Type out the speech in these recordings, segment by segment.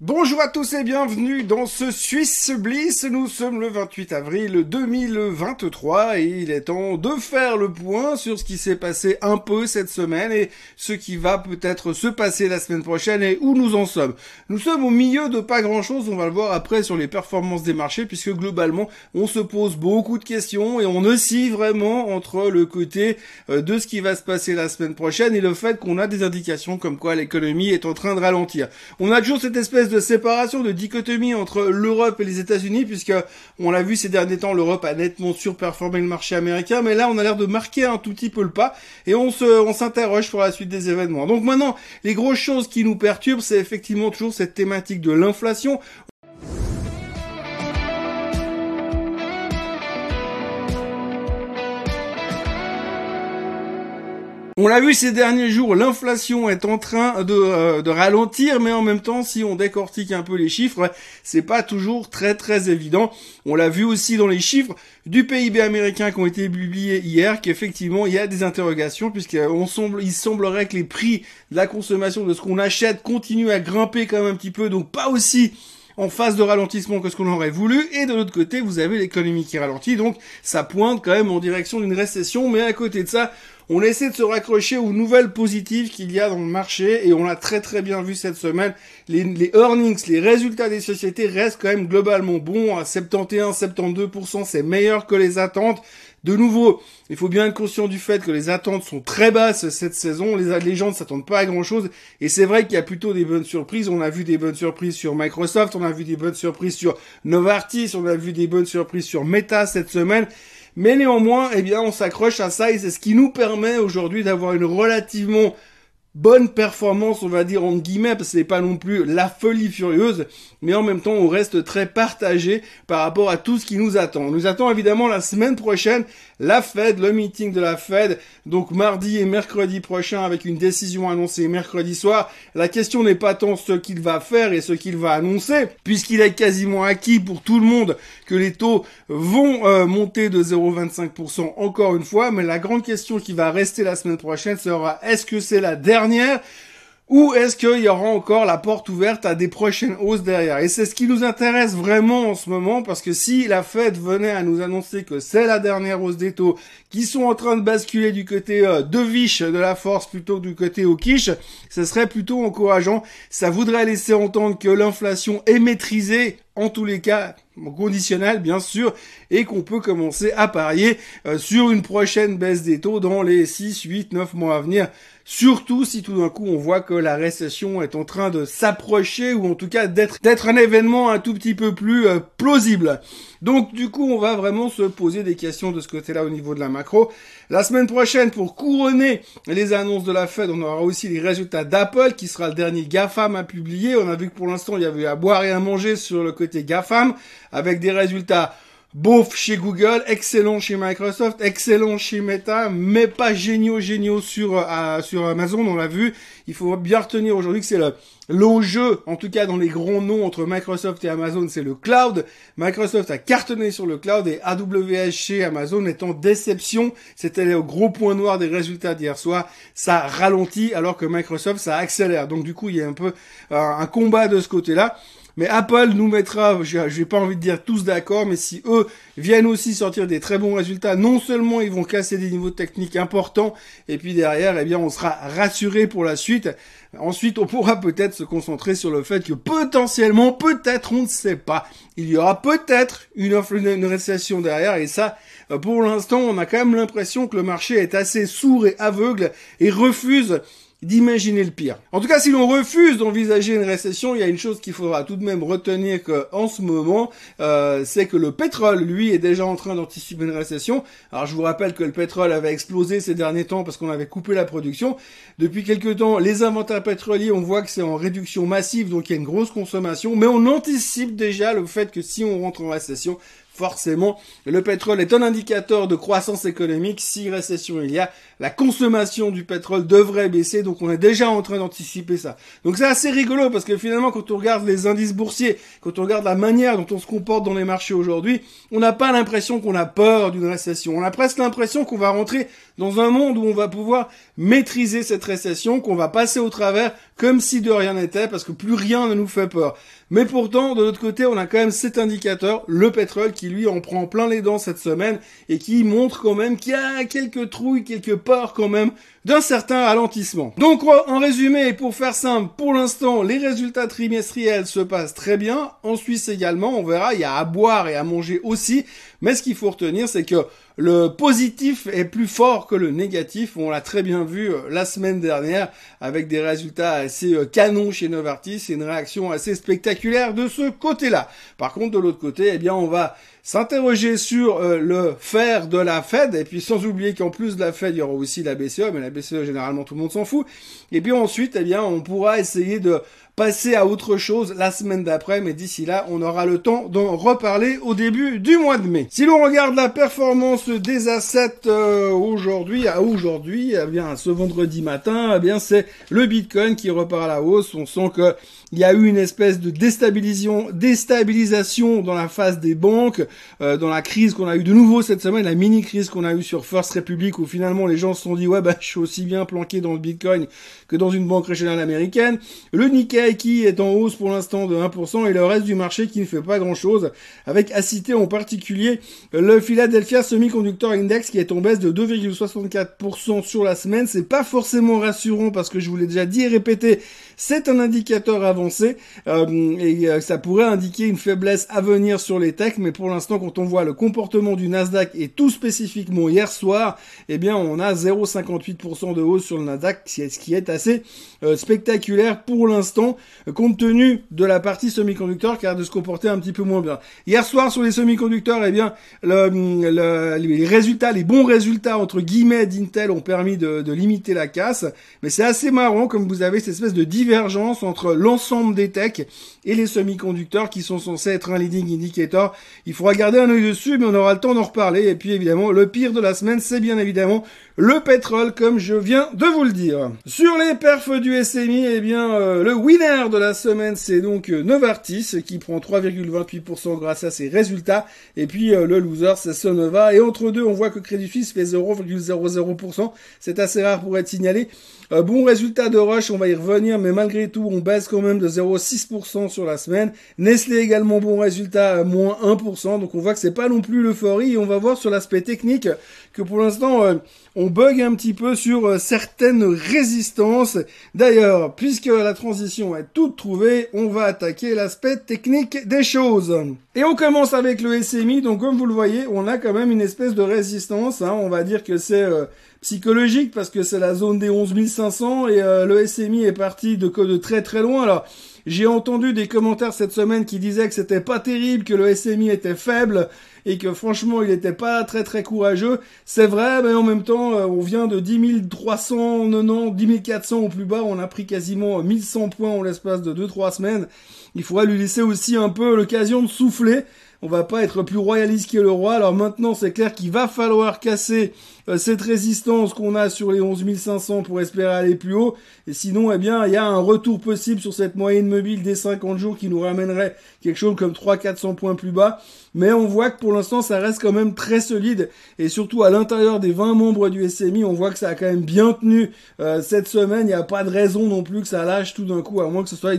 Bonjour à tous et bienvenue dans ce Suisse Bliss. Nous sommes le 28 avril 2023 et il est temps de faire le point sur ce qui s'est passé un peu cette semaine et ce qui va peut-être se passer la semaine prochaine et où nous en sommes. Nous sommes au milieu de pas grand chose, on va le voir après sur les performances des marchés puisque globalement on se pose beaucoup de questions et on oscille vraiment entre le côté euh, de ce qui va se passer la semaine prochaine et le fait qu'on a des indications comme quoi l'économie est en train de ralentir. On a toujours cette espèce de séparation, de dichotomie entre l'Europe et les États-Unis, puisque on l'a vu ces derniers temps, l'Europe a nettement surperformé le marché américain, mais là on a l'air de marquer un tout petit peu le pas, et on se, on s'interroge pour la suite des événements. Donc maintenant, les grosses choses qui nous perturbent, c'est effectivement toujours cette thématique de l'inflation. On l'a vu ces derniers jours, l'inflation est en train de, euh, de, ralentir, mais en même temps, si on décortique un peu les chiffres, c'est pas toujours très très évident. On l'a vu aussi dans les chiffres du PIB américain qui ont été publiés hier, qu'effectivement il y a des interrogations, puisqu'il semble, il semblerait que les prix de la consommation de ce qu'on achète continuent à grimper quand même un petit peu, donc pas aussi en phase de ralentissement que ce qu'on aurait voulu, et de l'autre côté, vous avez l'économie qui ralentit, donc ça pointe quand même en direction d'une récession, mais à côté de ça, on essaie de se raccrocher aux nouvelles positives qu'il y a dans le marché et on l'a très très bien vu cette semaine. Les, earnings, les résultats des sociétés restent quand même globalement bons à 71-72%, c'est meilleur que les attentes. De nouveau, il faut bien être conscient du fait que les attentes sont très basses cette saison. Les, les gens ne s'attendent pas à grand chose. Et c'est vrai qu'il y a plutôt des bonnes surprises. On a vu des bonnes surprises sur Microsoft, on a vu des bonnes surprises sur Novartis, on a vu des bonnes surprises sur Meta cette semaine. Mais néanmoins, eh bien, on s'accroche à ça et c'est ce qui nous permet aujourd'hui d'avoir une relativement bonne performance, on va dire en guillemets, parce que c'est pas non plus la folie furieuse, mais en même temps, on reste très partagé par rapport à tout ce qui nous attend. On nous attend évidemment la semaine prochaine la Fed, le meeting de la Fed, donc mardi et mercredi prochain avec une décision annoncée mercredi soir. La question n'est pas tant ce qu'il va faire et ce qu'il va annoncer, puisqu'il est quasiment acquis pour tout le monde que les taux vont euh, monter de 0,25% encore une fois, mais la grande question qui va rester la semaine prochaine sera est-ce que c'est la dernière ou est-ce qu'il y aura encore la porte ouverte à des prochaines hausses derrière? Et c'est ce qui nous intéresse vraiment en ce moment, parce que si la Fed venait à nous annoncer que c'est la dernière hausse des taux, qui sont en train de basculer du côté euh, de Viche de la force plutôt que du côté au quiche, ce serait plutôt encourageant. Ça voudrait laisser entendre que l'inflation est maîtrisée, en tous les cas conditionnel bien sûr, et qu'on peut commencer à parier euh, sur une prochaine baisse des taux dans les 6, 8, 9 mois à venir. Surtout si tout d'un coup on voit que la récession est en train de s'approcher ou en tout cas d'être d'être un événement un tout petit peu plus euh, plausible. Donc du coup on va vraiment se poser des questions de ce côté-là au niveau de la macro. La semaine prochaine pour couronner les annonces de la Fed, on aura aussi les résultats d'Apple qui sera le dernier GAFAM à publier. On a vu que pour l'instant il y avait à boire et à manger sur le côté GAFAM avec des résultats Bof chez Google, excellent chez Microsoft, excellent chez Meta, mais pas géniaux géniaux sur euh, sur Amazon, on l'a vu. Il faut bien retenir aujourd'hui que c'est le l'enjeu, en tout cas dans les grands noms entre Microsoft et Amazon, c'est le cloud. Microsoft a cartonné sur le cloud et AWS chez Amazon est en déception. C'était le gros point noir des résultats d'hier soir. Ça ralentit alors que Microsoft ça accélère. Donc du coup il y a un peu euh, un combat de ce côté-là. Mais Apple nous mettra, j'ai pas envie de dire tous d'accord, mais si eux viennent aussi sortir des très bons résultats, non seulement ils vont casser des niveaux techniques importants, et puis derrière, eh bien, on sera rassuré pour la suite. Ensuite, on pourra peut-être se concentrer sur le fait que potentiellement, peut-être, on ne sait pas, il y aura peut-être une, une récession derrière, et ça, euh, pour l'instant, on a quand même l'impression que le marché est assez sourd et aveugle et refuse d'imaginer le pire. En tout cas, si l'on refuse d'envisager une récession, il y a une chose qu'il faudra tout de même retenir que, en ce moment, euh, c'est que le pétrole, lui, est déjà en train d'anticiper une récession. Alors, je vous rappelle que le pétrole avait explosé ces derniers temps parce qu'on avait coupé la production. Depuis quelques temps, les inventaires pétroliers, on voit que c'est en réduction massive, donc il y a une grosse consommation, mais on anticipe déjà le fait que si on rentre en récession, forcément, le pétrole est un indicateur de croissance économique. Si récession il y a, la consommation du pétrole devrait baisser, donc on est déjà en train d'anticiper ça. Donc c'est assez rigolo parce que finalement, quand on regarde les indices boursiers, quand on regarde la manière dont on se comporte dans les marchés aujourd'hui, on n'a pas l'impression qu'on a peur d'une récession. On a presque l'impression qu'on va rentrer dans un monde où on va pouvoir maîtriser cette récession, qu'on va passer au travers comme si de rien n'était, parce que plus rien ne nous fait peur. Mais pourtant, de l'autre côté, on a quand même cet indicateur, le pétrole, qui lui en prend plein les dents cette semaine et qui montre quand même qu'il y a quelques trouilles, quelques peurs quand même d'un certain ralentissement. Donc en résumé, pour faire simple, pour l'instant, les résultats trimestriels se passent très bien. En Suisse également, on verra, il y a à boire et à manger aussi. Mais ce qu'il faut retenir, c'est que le positif est plus fort que le négatif. On l'a très bien vu euh, la semaine dernière avec des résultats assez euh, canons chez Novartis et une réaction assez spectaculaire de ce côté-là. Par contre, de l'autre côté, eh bien, on va s'interroger sur euh, le faire de la Fed et puis sans oublier qu'en plus de la Fed, il y aura aussi la BCE, mais la BCE généralement tout le monde s'en fout. Et puis ensuite, eh bien, on pourra essayer de passer à autre chose la semaine d'après, mais d'ici là, on aura le temps d'en reparler au début du mois de mai. Si l'on regarde la performance des assets euh, aujourd'hui, à aujourd'hui, eh bien ce vendredi matin, eh bien c'est le Bitcoin qui repart à la hausse. On sent que il y a eu une espèce de déstabilisation, déstabilisation dans la phase des banques, euh, dans la crise qu'on a eu de nouveau cette semaine, la mini crise qu'on a eu sur First Republic, où finalement les gens se sont dit ouais bah je suis aussi bien planqué dans le Bitcoin que dans une banque régionale américaine. Le Nikkei qui est en hausse pour l'instant de 1% et le reste du marché qui ne fait pas grand chose, avec à citer en particulier le Philadelphia Semiconductor Index qui est en baisse de 2,64% sur la semaine. C'est pas forcément rassurant parce que je vous l'ai déjà dit et répété, c'est un indicateur avancé euh, et euh, ça pourrait indiquer une faiblesse à venir sur les techs, mais pour l'instant quand on voit le comportement du Nasdaq et tout spécifiquement hier soir, eh bien on a 0,58% de hausse sur le Nasdaq, ce qui est assez euh, spectaculaire pour l'instant compte tenu de la partie semi-conducteur qui a de se comporter un petit peu moins bien. Hier soir sur les semi-conducteurs, eh bien, les résultats, les bons résultats entre guillemets d'Intel ont permis de, limiter la casse, mais c'est assez marrant comme vous avez cette espèce de divergence entre l'ensemble des techs et les semi-conducteurs qui sont censés être un leading indicator. Il faudra garder un œil dessus, mais on aura le temps d'en reparler. Et puis évidemment, le pire de la semaine, c'est bien évidemment le pétrole, comme je viens de vous le dire. Sur les perfs du SMI, eh bien, euh, le winner de la semaine, c'est donc euh, Novartis, qui prend 3,28% grâce à ses résultats. Et puis, euh, le loser, c'est Sonova. Et entre deux, on voit que Crédit Suisse fait 0,00%. C'est assez rare pour être signalé. bon résultat de Rush, on va y revenir, mais malgré tout, on baisse quand même de 0,6% sur la semaine. Nestlé également bon résultat, moins 1%. Donc on voit que c'est pas non plus l'euphorie. Et on va voir sur l'aspect technique que pour l'instant, on bug un petit peu sur euh, certaines résistances. D'ailleurs, puisque la transition est toute trouvée, on va attaquer l'aspect technique des choses. Et on commence avec le SMI, donc comme vous le voyez, on a quand même une espèce de résistance, hein. on va dire que c'est euh, psychologique parce que c'est la zone des 11 500 et euh, le SMI est parti de, de très très loin. J'ai entendu des commentaires cette semaine qui disaient que c'était pas terrible, que le SMI était faible et que franchement il était pas très très courageux. C'est vrai, mais en même temps euh, on vient de 10 390, 10 400 au plus bas, on a pris quasiment 1100 points en l'espace de 2-3 semaines. Il faudra lui laisser aussi un peu l'occasion de souffler on va pas être plus royaliste que le roi. Alors maintenant, c'est clair qu'il va falloir casser euh, cette résistance qu'on a sur les 11 500 pour espérer aller plus haut. Et sinon, eh bien, il y a un retour possible sur cette moyenne mobile des 50 jours qui nous ramènerait quelque chose comme 300-400 points plus bas. Mais on voit que pour l'instant, ça reste quand même très solide. Et surtout, à l'intérieur des 20 membres du SMI, on voit que ça a quand même bien tenu euh, cette semaine. Il n'y a pas de raison non plus que ça lâche tout d'un coup, à moins que ce soit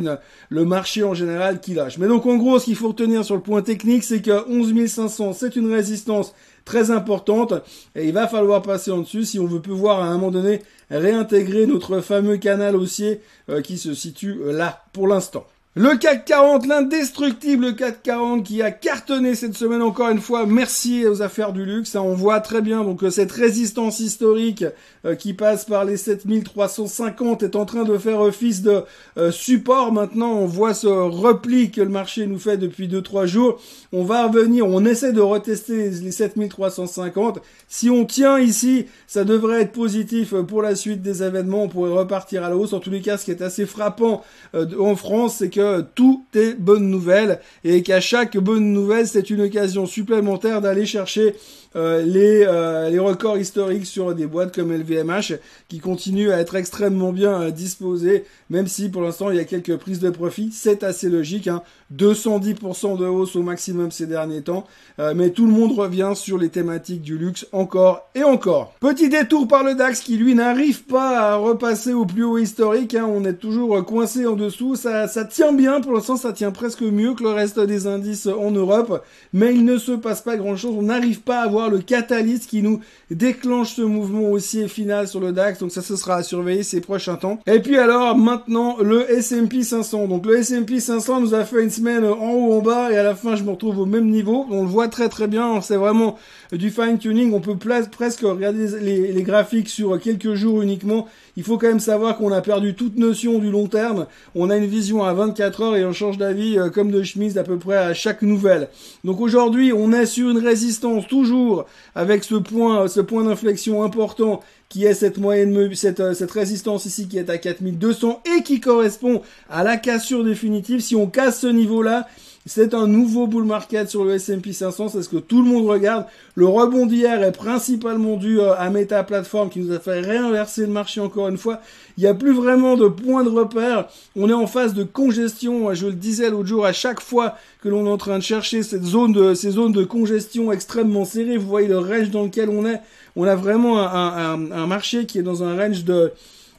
le marché en général qui lâche. Mais donc, en gros, ce qu'il faut retenir sur le point technique, c'est que 11 500, c'est une résistance très importante et il va falloir passer en dessus si on veut pouvoir à un moment donné réintégrer notre fameux canal haussier euh, qui se situe euh, là pour l'instant. Le CAC 40, l'indestructible CAC 40 qui a cartonné cette semaine encore une fois. Merci aux affaires du luxe. Hein. On voit très bien donc cette résistance historique euh, qui passe par les 7350 est en train de faire office de euh, support. Maintenant, on voit ce repli que le marché nous fait depuis 2-3 jours. On va revenir, on essaie de retester les 7350. Si on tient ici, ça devrait être positif pour la suite des événements. On pourrait repartir à la hausse. En tous les cas, ce qui est assez frappant euh, en France, c'est que tout est bonne nouvelle et qu'à chaque bonne nouvelle, c'est une occasion supplémentaire d'aller chercher euh, les, euh, les records historiques sur des boîtes comme LVMH qui continuent à être extrêmement bien euh, disposées, même si pour l'instant il y a quelques prises de profit. C'est assez logique, hein. 210% de hausse au maximum ces derniers temps, mais tout le monde revient sur les thématiques du luxe encore et encore. Petit détour par le DAX qui lui n'arrive pas à repasser au plus haut historique, hein. on est toujours coincé en dessous, ça, ça tient bien, pour l'instant ça tient presque mieux que le reste des indices en Europe, mais il ne se passe pas grand chose, on n'arrive pas à avoir le catalyse qui nous déclenche ce mouvement haussier final sur le DAX. Donc ça, ce sera à surveiller ces prochains temps. Et puis alors, maintenant, le S&P 500. Donc le S&P 500 nous a fait une semaine en haut, en bas, et à la fin, je me retrouve au même niveau. On le voit très très bien. C'est vraiment du fine tuning. On peut presque regarder les, les graphiques sur quelques jours uniquement. Il faut quand même savoir qu'on a perdu toute notion du long terme. On a une vision à 24 heures et on change d'avis euh, comme de chemise à peu près à chaque nouvelle. Donc aujourd'hui, on est sur une résistance toujours avec ce point, ce point d'inflexion important qui est cette moyenne, cette, euh, cette résistance ici qui est à 4200 et qui correspond à la cassure définitive. Si on casse ce niveau-là, c'est un nouveau bull market sur le S&P 500, c'est ce que tout le monde regarde. Le rebond d'hier est principalement dû euh, à Meta Platform qui nous a fait réinverser le marché encore une fois. Il n'y a plus vraiment de point de repère. On est en phase de congestion. Je le disais l'autre jour, à chaque fois que l'on est en train de chercher cette zone ces zones de congestion extrêmement serrées, vous voyez le range dans lequel on est. On a vraiment un, un marché qui est dans un range de,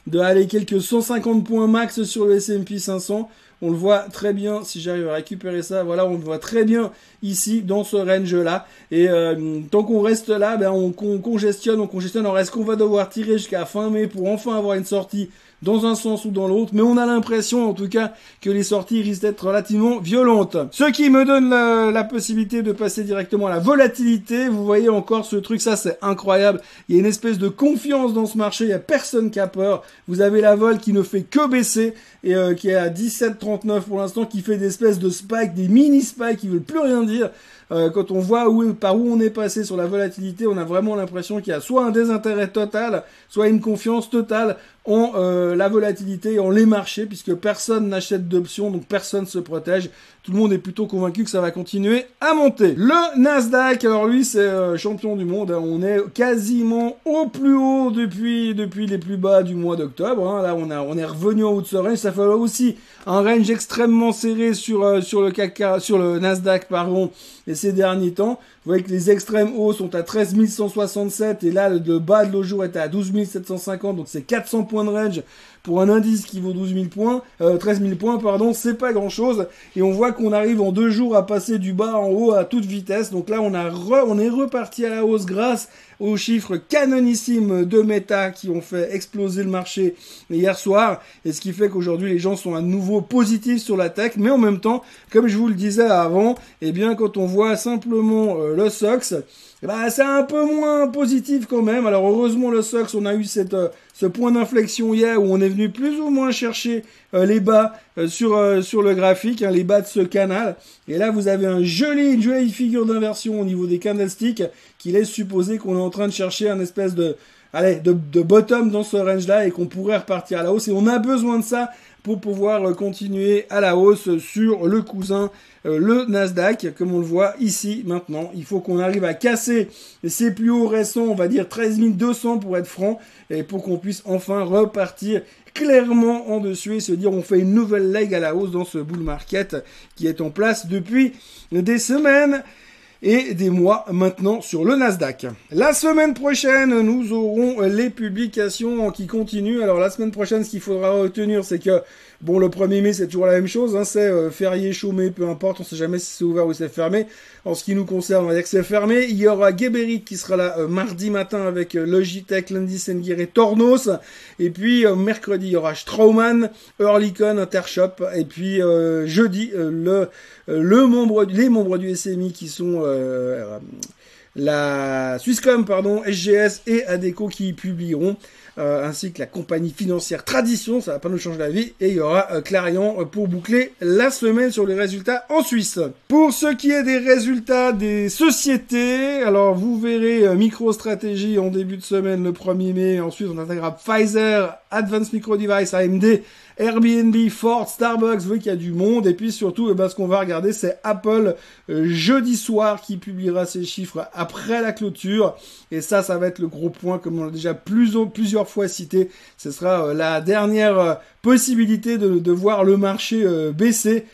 de aller quelques 150 points max sur le S&P 500. On le voit très bien, si j'arrive à récupérer ça, voilà, on le voit très bien ici, dans ce range-là. Et euh, tant qu'on reste là, ben, on, on, congestionne, on congestionne. Alors, est-ce qu'on va devoir tirer jusqu'à fin mai pour enfin avoir une sortie dans un sens ou dans l'autre, mais on a l'impression en tout cas que les sorties risquent d'être relativement violentes. Ce qui me donne la, possibilité de passer directement à la volatilité. Vous voyez encore ce truc, ça c'est incroyable. Il y a une espèce de confiance dans ce marché, il y a personne qui a peur. Vous avez la vol qui ne fait que baisser et euh, qui est à 17,39 pour l'instant, qui fait des espèces de spikes, des mini spikes qui veulent plus rien dire. Euh, quand on voit où, par où on est passé sur la volatilité, on a vraiment l'impression qu'il y a soit un désintérêt total, soit une confiance totale en euh, la volatilité, en les marchés, puisque personne n'achète d'options, donc personne se protège. Tout le monde est plutôt convaincu que ça va continuer à monter. Le Nasdaq, alors lui, c'est euh, champion du monde. Hein. On est quasiment au plus haut depuis depuis les plus bas du mois d'octobre. Hein. Là, on a on est revenu en haut de ce range. Ça fait aussi un range extrêmement serré sur euh, sur le sur le Nasdaq, pardon, et ces derniers temps. Vous voyez que les extrêmes hauts sont à 13 167 et là le bas de l'eau était à 12 750 donc c'est 400 points de range pour un indice qui vaut 12 000 points, euh, 13 000 points pardon, c'est pas grand chose et on voit qu'on arrive en deux jours à passer du bas en haut à toute vitesse donc là on a on est reparti à la hausse grâce aux chiffres canonissimes de Meta qui ont fait exploser le marché hier soir. Et ce qui fait qu'aujourd'hui, les gens sont à nouveau positifs sur la tech. Mais en même temps, comme je vous le disais avant, eh bien, quand on voit simplement euh, le SOX, bah, c'est un peu moins positif quand même. Alors heureusement le SOX, on a eu cette, euh, ce point d'inflexion hier où on est venu plus ou moins chercher euh, les bas euh, sur, sur le graphique, hein, les bas de ce canal. Et là vous avez un joli, une jolie figure d'inversion au niveau des candlesticks qui laisse supposer qu'on est en train de chercher un espèce de, allez, de, de bottom dans ce range-là et qu'on pourrait repartir à la hausse. Et on a besoin de ça pour pouvoir continuer à la hausse sur le cousin, le Nasdaq, comme on le voit ici maintenant. Il faut qu'on arrive à casser ces plus hauts récents, on va dire 13 200 pour être franc, et pour qu'on puisse enfin repartir clairement en dessus et se dire on fait une nouvelle leg à la hausse dans ce bull market qui est en place depuis des semaines et des mois maintenant sur le Nasdaq. La semaine prochaine, nous aurons les publications qui continuent. Alors la semaine prochaine, ce qu'il faudra retenir, c'est que Bon, le 1er mai, c'est toujours la même chose, hein, c'est euh, férié, chômé, peu importe, on sait jamais si c'est ouvert ou c'est fermé. En ce qui nous concerne, on va dire que c'est fermé. Il y aura Geberit qui sera là euh, mardi matin avec euh, Logitech, Landis et Tornos. Et puis mercredi, il y aura Straumann, Earlycon, Intershop. Et puis jeudi, le, le membre, les membres du SMI qui sont la Swisscom, pardon, SGS et Adeco qui publieront euh, ainsi que la compagnie financière Tradition, ça va pas nous changer la vie, et il y aura euh, Clarion pour boucler la semaine sur les résultats en Suisse. Pour ce qui est des résultats des sociétés, alors vous verrez MicroStratégie en début de semaine le 1er mai, ensuite on intégrera Pfizer, Advanced Micro Device, AMD, Airbnb, Ford, Starbucks, vous voyez qu'il y a du monde. Et puis surtout, eh ben, ce qu'on va regarder, c'est Apple euh, jeudi soir qui publiera ses chiffres après la clôture. Et ça, ça va être le gros point, comme on l'a déjà plusieurs fois cité. Ce sera euh, la dernière euh, possibilité de, de, voir le marché baisser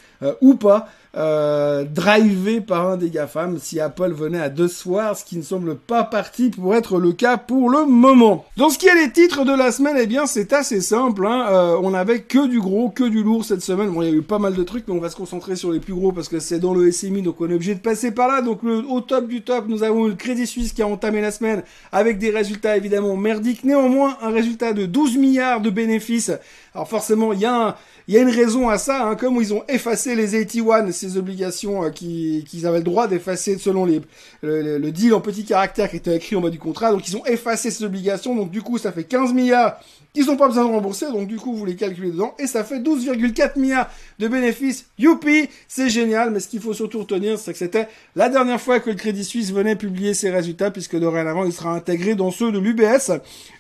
ou pas euh, drivé par un des GAFAM si Apple venait à deux soirs, ce qui ne semble pas parti pour être le cas pour le moment. Dans ce qui est des titres de la semaine, eh bien c'est assez simple. Hein. Euh, on avait que du gros, que du lourd cette semaine. Bon, il y a eu pas mal de trucs, mais on va se concentrer sur les plus gros parce que c'est dans le SMI, donc on est obligé de passer par là. Donc le, au top du top, nous avons le Crédit Suisse qui a entamé la semaine avec des résultats évidemment merdiques. Néanmoins, un résultat de 12 milliards de bénéfices. Alors forcément, il y a une raison à ça, hein, comme ils ont effacé les 81, ces obligations euh, qu'ils avaient le droit d'effacer selon les, le, le, deal en petit caractère qui était écrit en bas du contrat. Donc ils ont effacé ces obligations. Donc du coup, ça fait 15 milliards ils n'ont pas besoin de rembourser, donc du coup, vous les calculez dedans, et ça fait 12,4 milliards de bénéfices. Youpi, c'est génial, mais ce qu'il faut surtout retenir, c'est que c'était la dernière fois que le Crédit Suisse venait publier ses résultats, puisque dorénavant, il sera intégré dans ceux de l'UBS.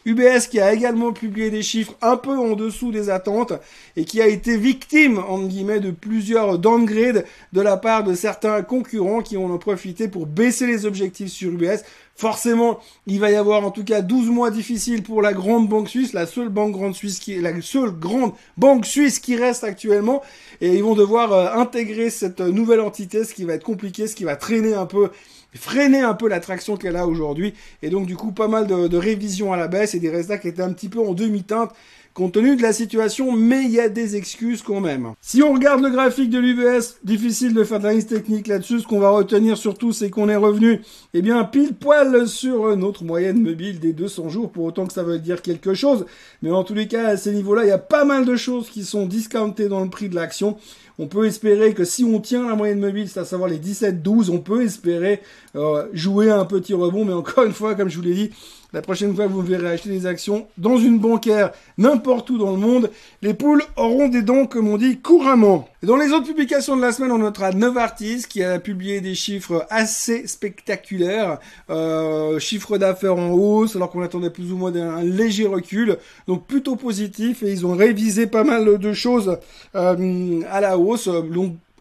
UBS qui a également publié des chiffres un peu en dessous des attentes, et qui a été victime, en guillemets, de plusieurs downgrades de la part de certains concurrents qui ont profité pour baisser les objectifs sur UBS. Forcément, il va y avoir en tout cas 12 mois difficiles pour la grande banque suisse, la seule banque grande suisse qui est la seule grande banque suisse qui reste actuellement. Et ils vont devoir euh, intégrer cette nouvelle entité, ce qui va être compliqué, ce qui va traîner un peu freiner un peu l'attraction qu'elle a aujourd'hui. Et donc, du coup, pas mal de, de révisions à la baisse et des résultats qui étaient un petit peu en demi-teinte compte tenu de la situation, mais il y a des excuses quand même. Si on regarde le graphique de l'UBS, difficile de faire de l'analyse technique là-dessus, ce qu'on va retenir surtout, c'est qu'on est revenu, eh bien, pile poil sur notre moyenne mobile des 200 jours, pour autant que ça veut dire quelque chose. Mais en tous les cas, à ces niveaux-là, il y a pas mal de choses qui sont discountées dans le prix de l'action. On peut espérer que si on tient la moyenne mobile, c'est à savoir les 17-12, on peut espérer euh, jouer un petit rebond. Mais encore une fois, comme je vous l'ai dit, la prochaine fois vous verrez acheter des actions dans une bancaire n'importe où dans le monde, les poules auront des dents, comme on dit couramment. Dans les autres publications de la semaine, on notera Novartis qui a publié des chiffres assez spectaculaires, euh, chiffre d'affaires en hausse, alors qu'on attendait plus ou moins un léger recul, donc plutôt positif, et ils ont révisé pas mal de choses euh, à la hausse.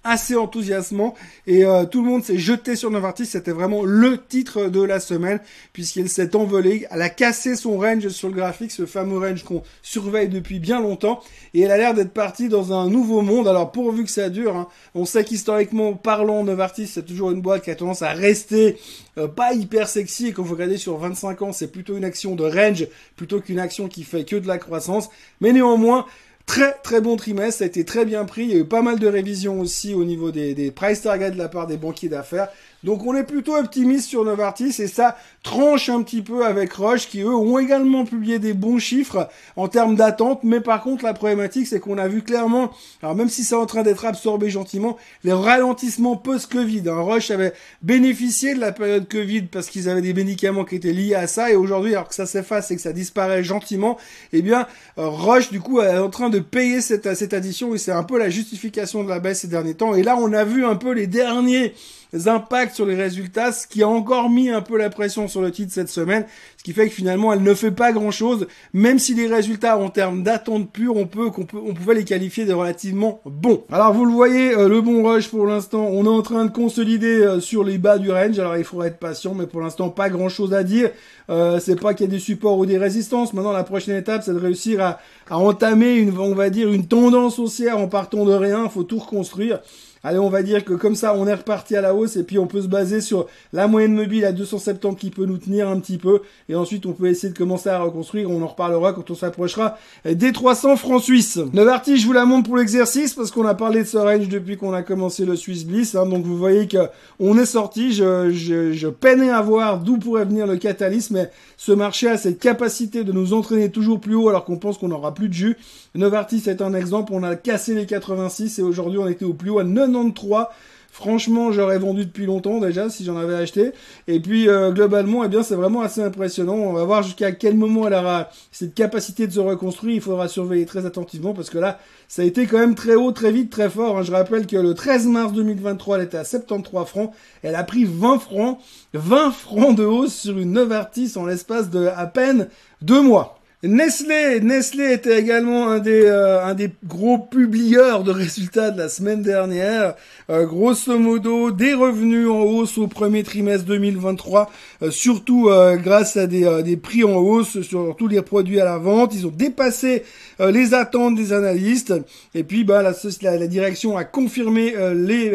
Assez enthousiasmant et euh, tout le monde s'est jeté sur Novartis. C'était vraiment le titre de la semaine puisqu'il s'est envolé. Elle a cassé son range sur le graphique, ce fameux range qu'on surveille depuis bien longtemps et elle a l'air d'être partie dans un nouveau monde. Alors pourvu que ça dure, hein, on sait qu'historiquement parlant, Novartis c'est toujours une boîte qui a tendance à rester euh, pas hyper sexy et quand vous regardez sur 25 ans, c'est plutôt une action de range plutôt qu'une action qui fait que de la croissance. Mais néanmoins, Très très bon trimestre, ça a été très bien pris. Il y a eu pas mal de révisions aussi au niveau des, des price targets de la part des banquiers d'affaires. Donc on est plutôt optimiste sur Novartis et ça tranche un petit peu avec Roche qui eux ont également publié des bons chiffres en termes d'attente. Mais par contre la problématique c'est qu'on a vu clairement, alors même si c'est en train d'être absorbé gentiment, les ralentissements post-Covid. Hein. Roche avait bénéficié de la période Covid parce qu'ils avaient des médicaments qui étaient liés à ça et aujourd'hui alors que ça s'efface et que ça disparaît gentiment, eh bien euh, Roche du coup est en train de payer cette, cette addition et c'est un peu la justification de la baisse ces derniers temps. Et là on a vu un peu les derniers impacts sur les résultats, ce qui a encore mis un peu la pression sur le titre cette semaine, ce qui fait que finalement elle ne fait pas grand chose, même si les résultats en termes d'attente pure, on peut, qu'on peut, on pouvait les qualifier de relativement bons. Alors vous le voyez, euh, le bon rush pour l'instant, on est en train de consolider euh, sur les bas du range, alors il faudra être patient, mais pour l'instant pas grand chose à dire. Euh, c'est pas qu'il y a des supports ou des résistances. Maintenant la prochaine étape, c'est de réussir à, à entamer une, on va dire, une tendance haussière en partant de rien. Faut tout reconstruire. Allez, on va dire que comme ça, on est reparti à la hausse et puis on peut se baser sur la moyenne mobile à 270 qui peut nous tenir un petit peu. Et ensuite, on peut essayer de commencer à reconstruire. On en reparlera quand on s'approchera des 300 francs suisses. Novartis, je vous la montre pour l'exercice parce qu'on a parlé de ce range depuis qu'on a commencé le Swiss Bliss. Hein. donc vous voyez que on est sorti. Je, je, peinais à voir d'où pourrait venir le catalysme, mais ce marché a cette capacité de nous entraîner toujours plus haut alors qu'on pense qu'on n'aura plus de jus. Novartis est un exemple. On a cassé les 86 et aujourd'hui on était au plus haut à 90 93 Franchement, j'aurais vendu depuis longtemps déjà si j'en avais acheté. Et puis euh, globalement, eh bien, c'est vraiment assez impressionnant. On va voir jusqu'à quel moment elle aura cette capacité de se reconstruire. Il faudra surveiller très attentivement parce que là, ça a été quand même très haut, très vite, très fort. Hein. Je rappelle que le 13 mars 2023, elle était à 73 francs. Elle a pris 20 francs, 20 francs de hausse sur une Novartis en l'espace de à peine deux mois. Nestlé, Nestlé était également un des, euh, un des gros publieurs de résultats de la semaine dernière. Euh, grosso modo, des revenus en hausse au premier trimestre 2023, euh, surtout grâce à des, des prix en hausse sur tous les produits à la vente. Ils ont dépassé les attentes des analystes. Et puis, bah, la, la, la direction a confirmé les,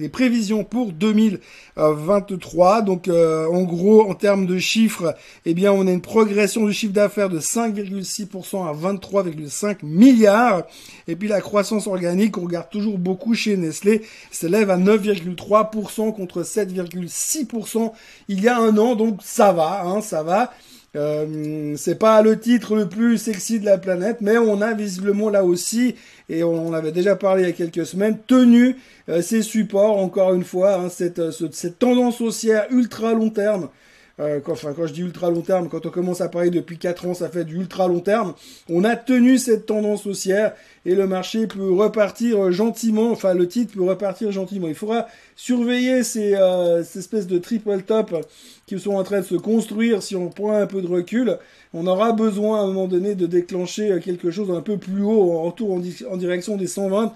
les prévisions pour 2023. Donc, en gros, en termes de chiffres, eh bien, on a une progression du chiffre d'affaires de 5,6% à 23,5 milliards. Et puis la croissance organique, on regarde toujours beaucoup chez Nestlé, s'élève à 9,3% contre 7,6% il y a un an. Donc ça va, hein, ça va. Euh, c'est pas le titre le plus sexy de la planète, mais on a visiblement là aussi, et on avait déjà parlé il y a quelques semaines, tenu euh, ces supports, encore une fois, hein, euh, cette tendance haussière ultra long terme euh, quand, enfin, quand je dis ultra long terme, quand on commence à parler depuis 4 ans, ça fait du ultra long terme. On a tenu cette tendance haussière et le marché peut repartir gentiment, enfin le titre peut repartir gentiment. Il faudra surveiller ces, euh, ces espèces de triple top qui sont en train de se construire si on prend un peu de recul. On aura besoin à un moment donné de déclencher quelque chose un peu plus haut en retour en, direction des 120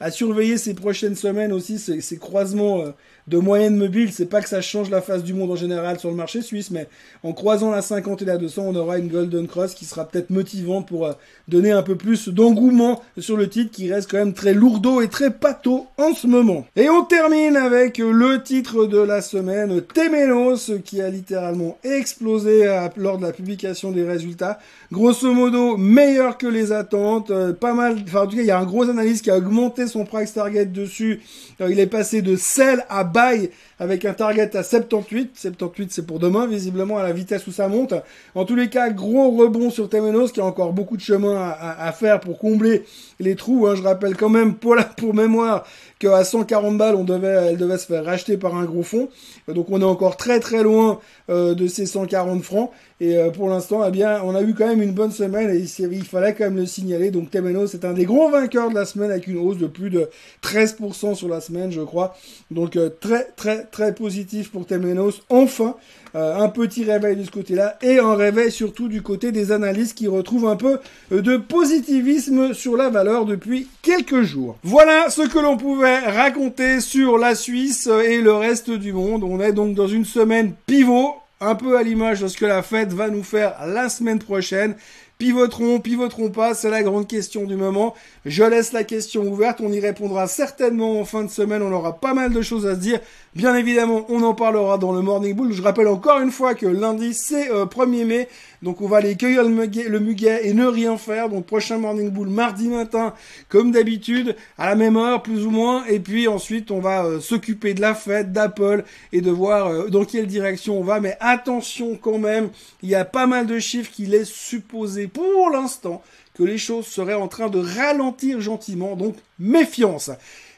à surveiller ces prochaines semaines aussi, ces, ces croisements euh, de moyenne mobile. C'est pas que ça change la face du monde en général sur le marché suisse, mais en croisant la 50 et la 200, on aura une Golden Cross qui sera peut-être motivante pour euh, donner un peu plus d'engouement sur le titre qui reste quand même très lourdeau et très pâteau en ce moment. Et on termine avec le titre de la semaine, Temenos, qui a littéralement explosé lors de la publication des résultats. Grosso modo, meilleur que les attentes, euh, pas mal, enfin en tout cas, il y a un gros analyste qui a augmenté son price target dessus. Euh, il est passé de sell à Bye. Avec un target à 78. 78, c'est pour demain, visiblement, à la vitesse où ça monte. En tous les cas, gros rebond sur Temenos, qui a encore beaucoup de chemin à, faire pour combler les trous. Hein. Je rappelle quand même, pour, la, pour mémoire, qu'à 140 balles, on devait, elle devait se faire racheter par un gros fond. Donc on est encore très très loin euh, de ces 140 francs. Et euh, pour l'instant, eh bien, on a eu quand même une bonne semaine et il fallait quand même le signaler. Donc Temenos c'est un des gros vainqueurs de la semaine avec une hausse de plus de 13% sur la semaine, je crois. Donc euh, très très très positif pour Temenos. Enfin, euh, un petit réveil de ce côté-là et un réveil surtout du côté des analystes qui retrouvent un peu de positivisme sur la valeur depuis quelques jours. Voilà ce que l'on pouvait raconter sur la Suisse et le reste du monde. On est donc dans une semaine pivot un peu à l'image de ce que la fête va nous faire la semaine prochaine. Pivoteront, pivoteront pas, c'est la grande question du moment. Je laisse la question ouverte, on y répondra certainement en fin de semaine, on aura pas mal de choses à se dire. Bien évidemment, on en parlera dans le Morning Bull. Je rappelle encore une fois que lundi, c'est 1er euh, mai, donc on va aller cueillir le muguet, et ne rien faire. Donc prochain Morning Bull mardi matin, comme d'habitude, à la même heure, plus ou moins. Et puis ensuite, on va euh, s'occuper de la fête, d'Apple, et de voir euh, dans quelle direction on va. Mais attention quand même, il y a pas mal de chiffres qui laissent supposer pour l'instant que les choses seraient en train de ralentir gentiment, donc méfiance.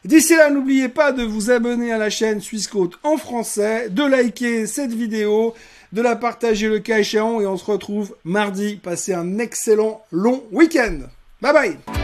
D'ici là, n'oubliez pas de vous abonner à la chaîne Suisse en français, de liker cette vidéo, de la partager le cas échéant et on se retrouve mardi. Passez un excellent long week-end. Bye bye